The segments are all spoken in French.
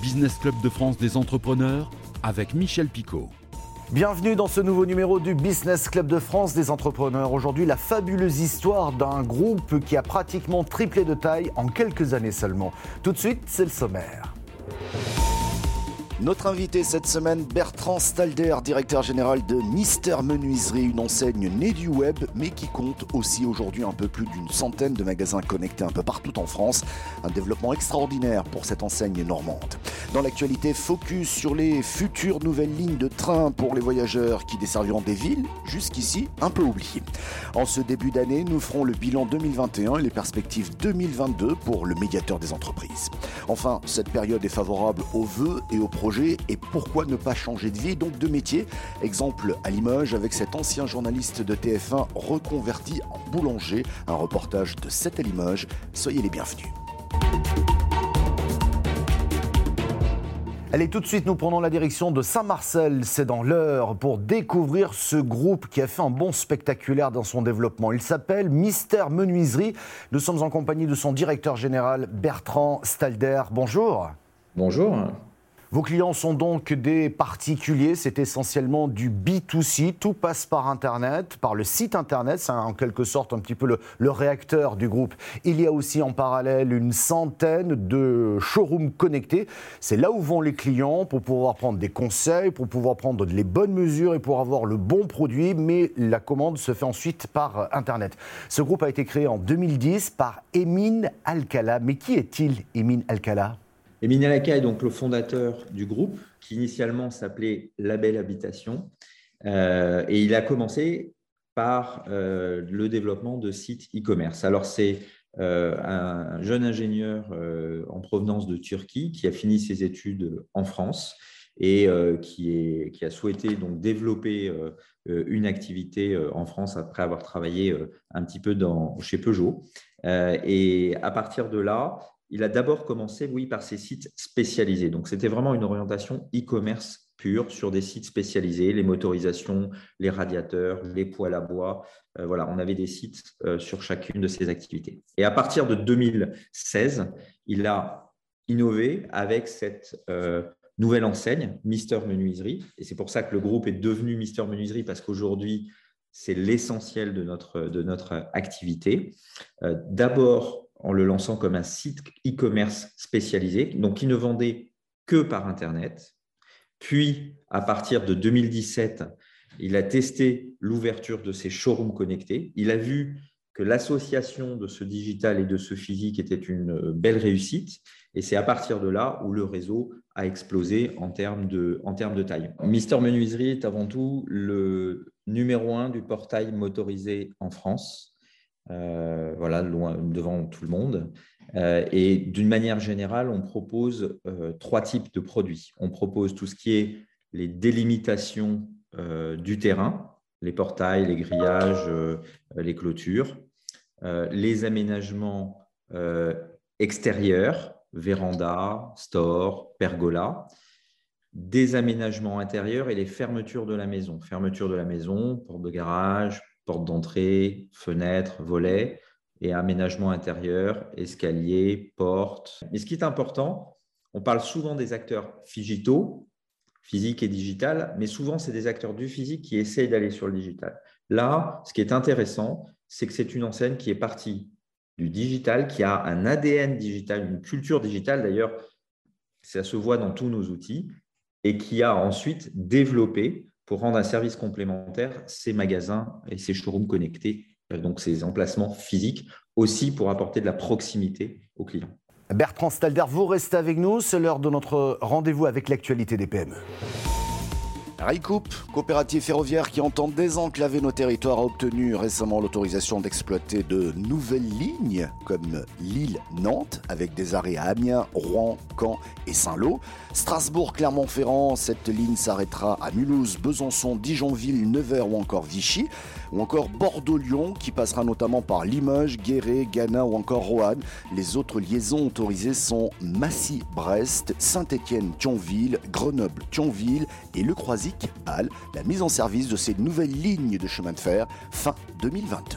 Business Club de France des entrepreneurs avec Michel Picot. Bienvenue dans ce nouveau numéro du Business Club de France des entrepreneurs. Aujourd'hui, la fabuleuse histoire d'un groupe qui a pratiquement triplé de taille en quelques années seulement. Tout de suite, c'est le sommaire. Notre invité cette semaine, Bertrand Stalder, directeur général de Mister Menuiserie, une enseigne née du web, mais qui compte aussi aujourd'hui un peu plus d'une centaine de magasins connectés un peu partout en France. Un développement extraordinaire pour cette enseigne normande. Dans l'actualité, focus sur les futures nouvelles lignes de train pour les voyageurs qui desserviront des villes, jusqu'ici un peu oubliées. En ce début d'année, nous ferons le bilan 2021 et les perspectives 2022 pour le médiateur des entreprises. Enfin, cette période est favorable aux vœux et aux projets et pourquoi ne pas changer de vie, donc de métier. Exemple à Limoges avec cet ancien journaliste de TF1 reconverti en boulanger. Un reportage de 7 à Limoges. Soyez les bienvenus. Allez, tout de suite, nous prenons la direction de Saint-Marcel, c'est dans l'heure, pour découvrir ce groupe qui a fait un bond spectaculaire dans son développement. Il s'appelle Mister Menuiserie. Nous sommes en compagnie de son directeur général, Bertrand Stalder. Bonjour. Bonjour. Vos clients sont donc des particuliers, c'est essentiellement du B2C, tout passe par Internet, par le site Internet, c'est en quelque sorte un petit peu le, réacteur du groupe. Il y a aussi en parallèle une centaine de showrooms connectés, c'est là où vont les clients pour pouvoir prendre des conseils, pour pouvoir prendre les bonnes mesures et pour avoir le bon produit, mais la commande se fait ensuite par Internet. Ce groupe a été créé en 2010 par Emin Alcala, mais qui est-il Emin Alcala Emin Alaka est donc le fondateur du groupe qui initialement s'appelait Label Habitation euh, et il a commencé par euh, le développement de sites e-commerce. Alors c'est euh, un jeune ingénieur en provenance de Turquie qui a fini ses études en France et qui, qui, a souhaité donc développer une activité en France après avoir travaillé un petit peu dans, chez Peugeot. et à partir de là, il a d'abord commencé, oui, par ses sites spécialisés. Donc, c'était vraiment une orientation e-commerce pure sur des sites spécialisés, les motorisations, les radiateurs, les poêles à bois. Euh, voilà, on avait des sites euh, sur chacune de ces activités. Et à partir de 2016, il a innové avec cette euh, nouvelle enseigne, Mister Menuiserie. Et c'est pour ça que le groupe est devenu Mister Menuiserie, parce qu'aujourd'hui, c'est l'essentiel de notre, de notre activité. D'abord, en le lançant comme un site e-commerce spécialisé, donc qui ne vendait que par Internet. Puis, à partir de 2017, il a testé l'ouverture de ses showrooms connectés. Il a vu que l'association de ce digital et de ce physique était une belle réussite. Et c'est à partir de là où le réseau a explosé en termes de, en termes de taille. Mister Menuiserie est avant tout le numéro un du portail motorisé en France. Euh, voilà, loin, devant tout le monde. Euh, et d'une manière générale, on propose euh, trois types de produits. On propose tout ce qui est les délimitations du terrain, les portails, les grillages, les clôtures, les aménagements extérieurs, véranda, store, pergola, des aménagements intérieurs et les fermetures de la maison. Fermeture de la maison, porte de garage, porte d'entrée, fenêtre, volet et aménagement intérieur, escalier, porte. Mais ce qui est important, on parle souvent des acteurs digitaux, physique et digital, mais souvent c'est des acteurs du physique qui essayent d'aller sur le digital. Là, ce qui est intéressant, c'est que c'est une enseigne qui est partie du digital, qui a un ADN digital, une culture digitale d'ailleurs, ça se voit dans tous nos outils, et qui a ensuite développé pour rendre un service complémentaire ces magasins et ces showrooms connectés, euh, donc ces emplacements physiques, aussi pour apporter de la proximité aux clients. Bertrand Stalder, vous restez avec nous, c'est l'heure de notre rendez-vous avec l'actualité des PME. RICOUP, coopérative ferroviaire qui entend désenclaver nos territoires, a obtenu récemment l'autorisation d'exploiter de nouvelles lignes comme Lille-Nantes avec des arrêts à Amiens, Rouen, Caen et Saint-Lô. Strasbourg-Clermont-Ferrand, cette ligne s'arrêtera à Mulhouse, Besançon, Dijonville, Nevers ou encore Vichy ou encore Bordeaux-Lyon qui passera notamment par Limoges, Guéret, Ghana ou encore Roanne. Les autres liaisons autorisées sont Massy-Brest, Saint-Étienne-Thionville, Grenoble-Thionville et Le La mise en service de ces nouvelles lignes de chemin de fer fin 2022.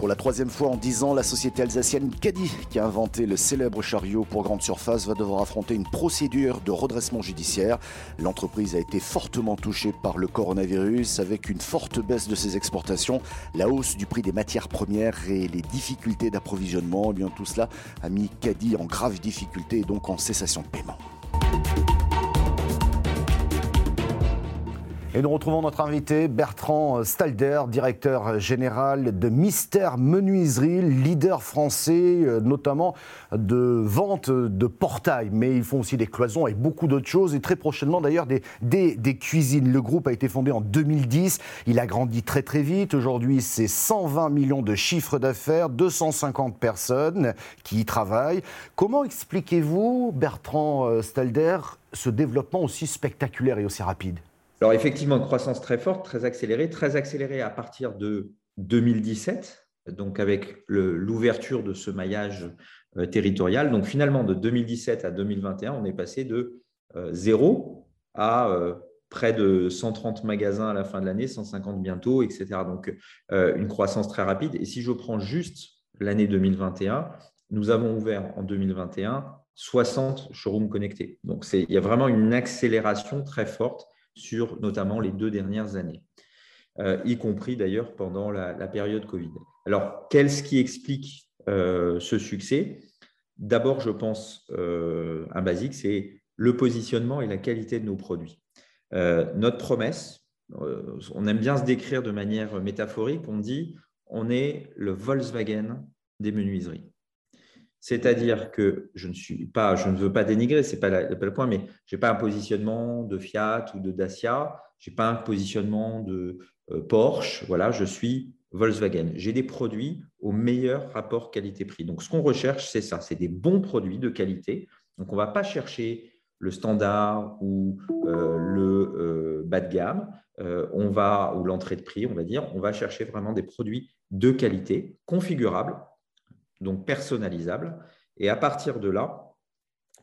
Pour la troisième fois en dix ans, la société alsacienne Caddy, qui a inventé le célèbre chariot pour grande surface, va devoir affronter une procédure de redressement judiciaire. L'entreprise a été fortement touchée par le coronavirus, avec une forte baisse de ses exportations, la hausse du prix des matières premières et les difficultés d'approvisionnement. Eh bien, tout cela a mis Caddy en grave difficulté et donc en cessation de paiement. Et nous retrouvons notre invité Bertrand Stalder, directeur général de Mister Menuiserie, leader français euh, notamment de vente de portails. Mais ils font aussi des cloisons et beaucoup d'autres choses. Et très prochainement d'ailleurs des, des, cuisines. Le groupe a été fondé en 2010. Il a grandi très très vite. Aujourd'hui c'est 120 millions de chiffres d'affaires, 250 personnes qui y travaillent. Comment expliquez-vous, Bertrand euh, Stalder, ce développement aussi spectaculaire et aussi rapide? Alors effectivement, une croissance très forte, très accélérée, très accélérée à partir de 2017, donc avec l'ouverture de ce maillage euh, territorial. Donc finalement, de 2017 à 2021, on est passé de euh, zéro à euh, près de 130 magasins à la fin de l'année, 150 bientôt, etc. Donc une croissance très rapide. Et si je prends juste l'année 2021, nous avons ouvert en 2021 60 showrooms connectés. Donc il y a vraiment une accélération très forte sur notamment les deux dernières années, euh, y compris d'ailleurs pendant la, période Covid. Alors, qu'est-ce qui explique euh, ce succès? D'abord, je pense, euh, un basique, c'est le positionnement et la qualité de nos produits. notre promesse, on aime bien se décrire de manière métaphorique, on dit on est le Volkswagen des menuiseries. C'est-à-dire que je ne suis pas, je ne veux pas dénigrer, ce n'est pas, le point, mais je n'ai pas un positionnement de Fiat ou de Dacia, je n'ai pas un positionnement de euh, Porsche, voilà, je suis Volkswagen. J'ai des produits au meilleur rapport qualité-prix. Donc, ce qu'on recherche, c'est ça, c'est des bons produits de qualité. Donc, on ne va pas chercher le standard ou euh, le euh, bas de gamme, on va, ou l'entrée de prix, on va dire, on va chercher vraiment des produits de qualité, configurables, donc personnalisable, et à partir de là,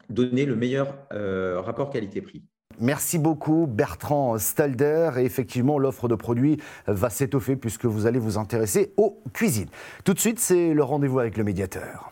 donner le meilleur euh, rapport qualité-prix. Merci beaucoup Bertrand Stalder. Et effectivement, l'offre de produits va s'étoffer puisque vous allez vous intéresser aux cuisines. Tout de suite, c'est le rendez-vous avec le médiateur.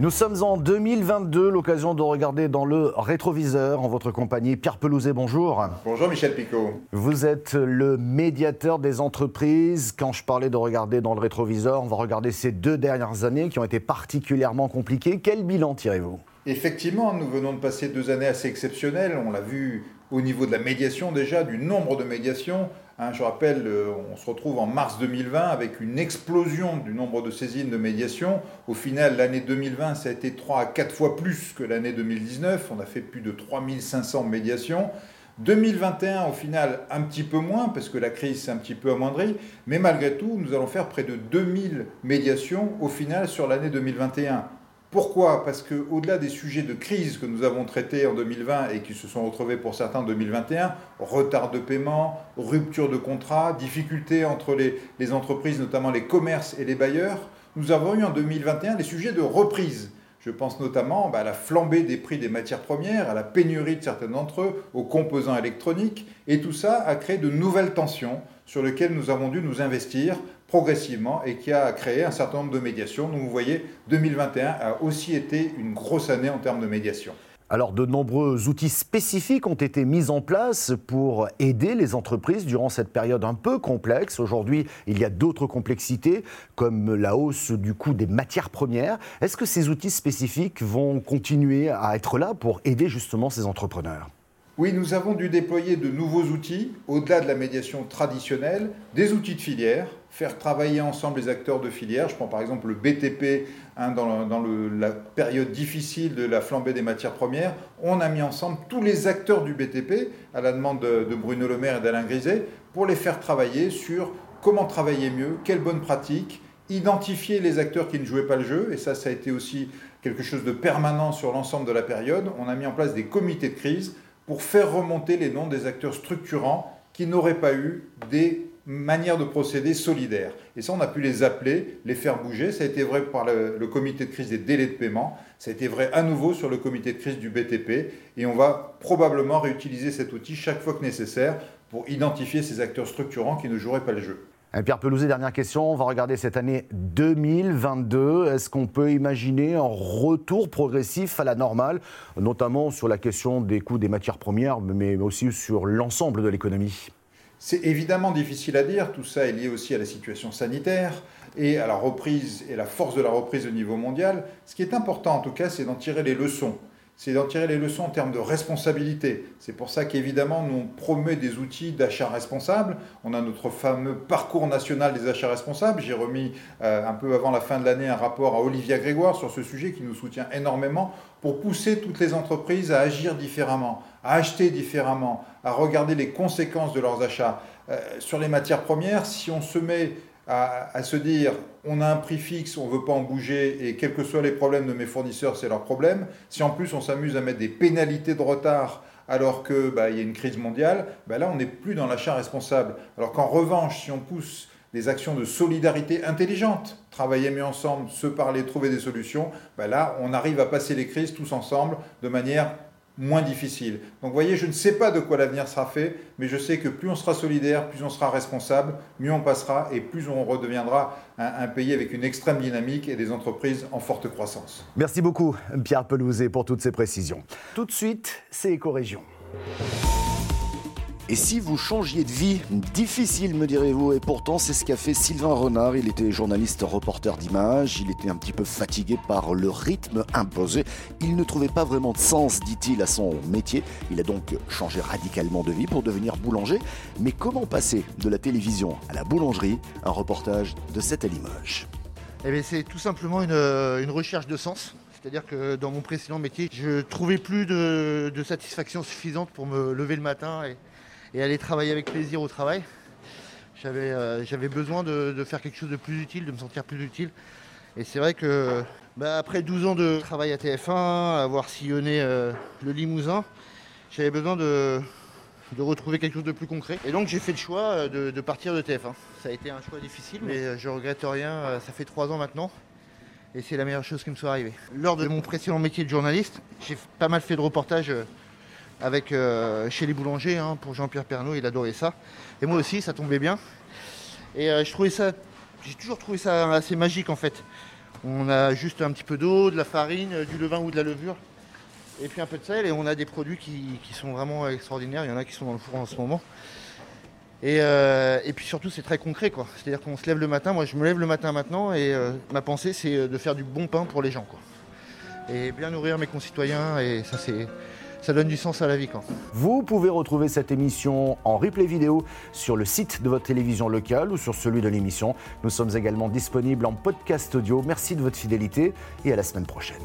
Nous sommes en 2022, l'occasion de regarder dans le rétroviseur en votre compagnie. Pierre Pelouzet, bonjour. Bonjour Michel Picot. Vous êtes le médiateur des entreprises. Quand je parlais de regarder dans le rétroviseur, on va regarder ces deux dernières années qui ont été particulièrement compliquées. Quel bilan tirez-vous? Effectivement, nous venons de passer deux années assez exceptionnelles. On l'a vu au niveau de la médiation déjà, du nombre de médiations. Hein, je rappelle, euh, on se retrouve en mars 2020 avec une explosion du nombre de saisines de médiation. Au final, l'année 2020, ça a été 3 à 4 fois plus que l'année 2019. On a fait plus de 3500 médiations. 2021, au final, un petit peu moins, parce que la crise s'est un petit peu amoindrie, mais malgré tout, nous allons faire près de 2000 médiations au final sur l'année 2021. Pourquoi? Parce qu'au-delà des sujets de crise que nous avons traités en 2020 et qui se sont retrouvés pour certains en 2021, retard de paiement, rupture de contrat, difficultés entre les, entreprises, notamment les commerces et les bailleurs, nous avons eu en 2021 des sujets de reprise. Je pense notamment bah, à la flambée des prix des matières premières, à la pénurie de certains d'entre eux, aux composants électroniques, et tout ça a créé de nouvelles tensions sur lesquelles nous avons dû nous investir progressivement et qui a créé un certain nombre de médiations. Donc vous voyez, 2021 a aussi été une grosse année en termes de médiation. Alors, de nombreux outils spécifiques ont été mis en place pour aider les entreprises durant cette période un peu complexe. Aujourd'hui, il y a d'autres complexités, comme la hausse du coût des matières premières. Est-ce que ces outils spécifiques vont continuer à être là pour aider justement ces entrepreneurs? Oui, nous avons dû déployer de nouveaux outils, au-delà de la médiation traditionnelle, des outils de filière, faire travailler ensemble les acteurs de filière. Je prends par exemple le BTP hein, dans, la période difficile de la flambée des matières premières. On a mis ensemble tous les acteurs du BTP, à la demande de, Bruno Le Maire et d'Alain Griset, pour les faire travailler sur comment travailler mieux, quelles bonnes pratiques, identifier les acteurs qui ne jouaient pas le jeu, et ça, ça a été aussi quelque chose de permanent sur l'ensemble de la période. On a mis en place des comités de crise pour faire remonter les noms des acteurs structurants qui n'auraient pas eu des manières de procéder solidaires. Et ça, on a pu les appeler, les faire bouger. Ça a été vrai par le, comité de crise des délais de paiement. Ça a été vrai à nouveau sur le comité de crise du BTP. Et on va probablement réutiliser cet outil chaque fois que nécessaire pour identifier ces acteurs structurants qui ne joueraient pas le jeu. Pierre Pelouzet, dernière question. On va regarder cette année 2022. Est-ce qu'on peut imaginer un retour progressif à la normale, notamment sur la question des coûts des matières premières, mais aussi sur l'ensemble de l'économie? C'est évidemment difficile à dire. Tout ça est lié aussi à la situation sanitaire et à la reprise et la force de la reprise au niveau mondial. Ce qui est important en tout cas, c'est d'en tirer les leçons c'est d'en tirer les leçons en termes de responsabilité. C'est pour ça qu'évidemment, nous, on des outils d'achat responsable. On a notre fameux parcours national des achats responsables. J'ai remis euh, un peu avant la fin de l'année un rapport à Olivia Grégoire sur ce sujet qui nous soutient énormément pour pousser toutes les entreprises à agir différemment, à acheter différemment, à regarder les conséquences de leurs achats. Euh, sur les matières premières, si on se met à, se dire on a un prix fixe, on ne veut pas en bouger et quels que soient les problèmes de mes fournisseurs, c'est leur problème. Si en plus on s'amuse à mettre des pénalités de retard alors qu'il bah, y a une crise mondiale, bah, là on n'est plus dans l'achat responsable. Alors qu'en revanche, si on pousse des actions de solidarité intelligentes, travailler mieux ensemble, se parler, trouver des solutions, bah, là on arrive à passer les crises tous ensemble de manière moins difficile. Donc vous voyez, je ne sais pas de quoi l'avenir sera fait, mais je sais que plus on sera solidaire, plus on sera responsable, mieux on passera et plus on redeviendra un, pays avec une extrême dynamique et des entreprises en forte croissance. Merci beaucoup Pierre Pelouzet pour toutes ces précisions. Tout de suite, c'est Éco-Région. Et si vous changiez de vie Difficile, me direz-vous. Et pourtant, c'est ce qu'a fait Sylvain Renard. Il était journaliste reporter d'images. Il était un petit peu fatigué par le rythme imposé. Il ne trouvait pas vraiment de sens, dit-il, à son métier. Il a donc changé radicalement de vie pour devenir boulanger. Mais comment passer de la télévision à la boulangerie? Un reportage de cette Limoges. Eh c'est tout simplement une, recherche de sens. C'est-à-dire que dans mon précédent métier, je trouvais plus de, de satisfaction suffisante pour me lever le matin et, et aller travailler avec plaisir au travail. J'avais euh, besoin de, faire quelque chose de plus utile, de me sentir plus utile. Et c'est vrai que bah, après 12 ans de travail à TF1, avoir sillonné euh, le Limousin, j'avais besoin de, retrouver quelque chose de plus concret. Et donc j'ai fait le choix euh, de, partir de TF1. Ça a été un choix difficile, mais je regrette rien. Ça fait 3 ans maintenant. Et c'est la meilleure chose qui me soit arrivée. Lors de mon précédent métier de journaliste, j'ai pas mal fait de reportages avec, euh, chez les boulangers hein, pour Jean-Pierre Pernaud, il adorait ça. Et moi aussi, ça tombait bien. Et euh, je trouvais ça, j'ai toujours trouvé ça assez magique en fait. On a juste un petit peu d'eau, de la farine, du levain ou de la levure, et puis un peu de sel, et on a des produits qui, sont vraiment extraordinaires. Il y en a qui sont dans le four en ce moment. Et, euh, puis surtout, c'est très concret, quoi. C'est-à-dire qu'on se lève le matin. Moi, je me lève le matin maintenant, et ma pensée, c'est de faire du bon pain pour les gens, quoi. Et bien nourrir mes concitoyens, et ça, c'est ça donne du sens à la vie. Vous pouvez retrouver cette émission en replay vidéo sur le site de votre télévision locale ou sur celui de l'émission. Nous sommes également disponibles en podcast audio. Merci de votre fidélité et à la semaine prochaine.